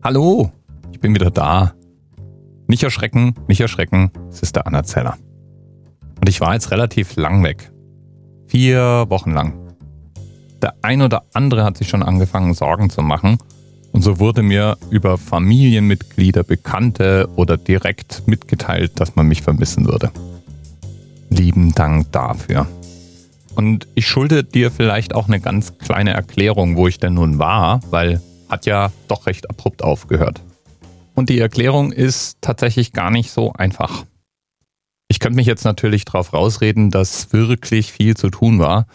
Hallo, ich bin wieder da. Nicht erschrecken, nicht erschrecken, es ist der Anna Zeller. Und ich war jetzt relativ lang weg. Vier Wochen lang. Der ein oder andere hat sich schon angefangen, Sorgen zu machen. Und so wurde mir über Familienmitglieder, Bekannte oder direkt mitgeteilt, dass man mich vermissen würde. Lieben Dank dafür. Und ich schulde dir vielleicht auch eine ganz kleine Erklärung, wo ich denn nun war, weil hat ja doch recht abrupt aufgehört. Und die Erklärung ist tatsächlich gar nicht so einfach. Ich könnte mich jetzt natürlich darauf rausreden, dass wirklich viel zu tun war.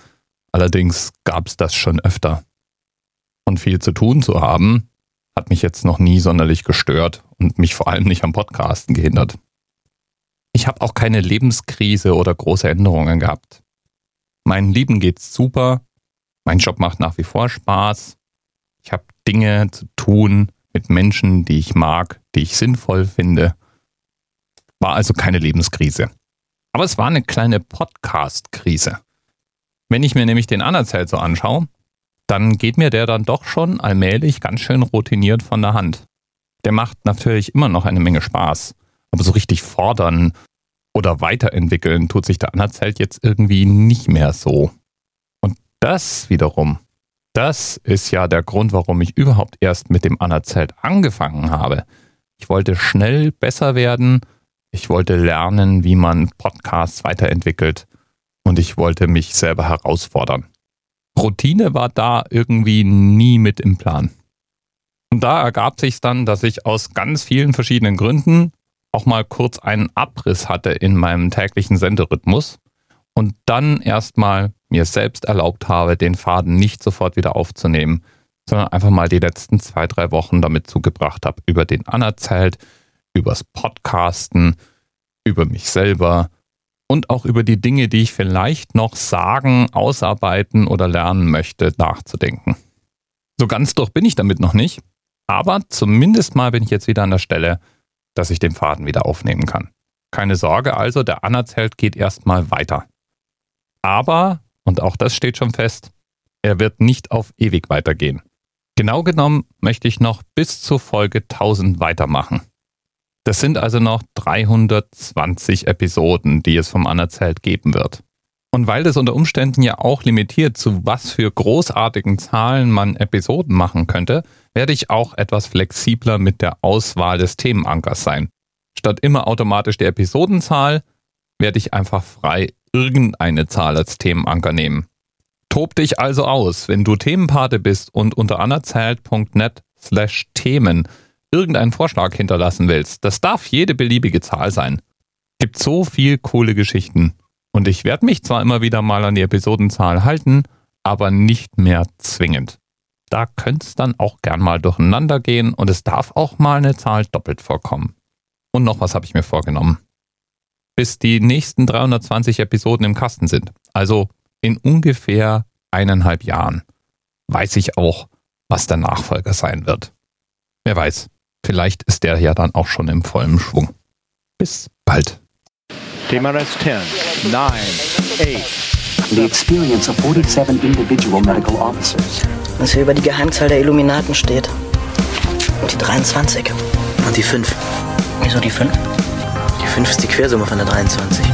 Allerdings gab es das schon öfter. Und viel zu tun zu haben, hat mich jetzt noch nie sonderlich gestört und mich vor allem nicht am Podcasten gehindert. Ich habe auch keine Lebenskrise oder große Änderungen gehabt. Meinen Lieben geht's super. Mein Job macht nach wie vor Spaß. Ich habe Dinge zu tun mit Menschen, die ich mag, die ich sinnvoll finde. War also keine Lebenskrise. Aber es war eine kleine Podcast-Krise. Wenn ich mir nämlich den Anerzählt so anschaue, dann geht mir der dann doch schon allmählich ganz schön routiniert von der Hand. Der macht natürlich immer noch eine Menge Spaß, aber so richtig fordern oder weiterentwickeln tut sich der Anerzählt jetzt irgendwie nicht mehr so. Und das wiederum das ist ja der Grund, warum ich überhaupt erst mit dem Anerzelt angefangen habe. Ich wollte schnell besser werden. Ich wollte lernen, wie man Podcasts weiterentwickelt. Und ich wollte mich selber herausfordern. Routine war da irgendwie nie mit im Plan. Und da ergab sich dann, dass ich aus ganz vielen verschiedenen Gründen auch mal kurz einen Abriss hatte in meinem täglichen Senderhythmus und dann erstmal mir selbst erlaubt habe, den Faden nicht sofort wieder aufzunehmen, sondern einfach mal die letzten zwei, drei Wochen damit zugebracht habe, über den Anerzählt, übers Podcasten, über mich selber und auch über die Dinge, die ich vielleicht noch sagen, ausarbeiten oder lernen möchte, nachzudenken. So ganz durch bin ich damit noch nicht, aber zumindest mal bin ich jetzt wieder an der Stelle, dass ich den Faden wieder aufnehmen kann. Keine Sorge also, der Anerzählt geht erstmal weiter. Aber, und auch das steht schon fest, er wird nicht auf ewig weitergehen. Genau genommen möchte ich noch bis zur Folge 1000 weitermachen. Das sind also noch 320 Episoden, die es vom Anerzählt geben wird. Und weil das unter Umständen ja auch limitiert, zu was für großartigen Zahlen man Episoden machen könnte, werde ich auch etwas flexibler mit der Auswahl des Themenankers sein. Statt immer automatisch die Episodenzahl werde ich einfach frei irgendeine Zahl als Themenanker nehmen. Tob dich also aus, wenn du Themenpate bist und unter anerzählt.net slash Themen irgendeinen Vorschlag hinterlassen willst. Das darf jede beliebige Zahl sein. Gibt so viel coole Geschichten. Und ich werde mich zwar immer wieder mal an die Episodenzahl halten, aber nicht mehr zwingend. Da könnte es dann auch gern mal durcheinander gehen und es darf auch mal eine Zahl doppelt vorkommen. Und noch was habe ich mir vorgenommen bis die nächsten 320 Episoden im Kasten sind. Also in ungefähr eineinhalb Jahren weiß ich auch, was der Nachfolger sein wird. Wer weiß, vielleicht ist der ja dann auch schon im vollen Schwung. Bis bald. TMRS 10, 9, 8. The experience of 47 individual medical officers. Was hier über die Geheimzahl der Illuminaten steht. Und die 23. Und die 5. Wieso die 5? Die 5 ist die Quersumme von der 23.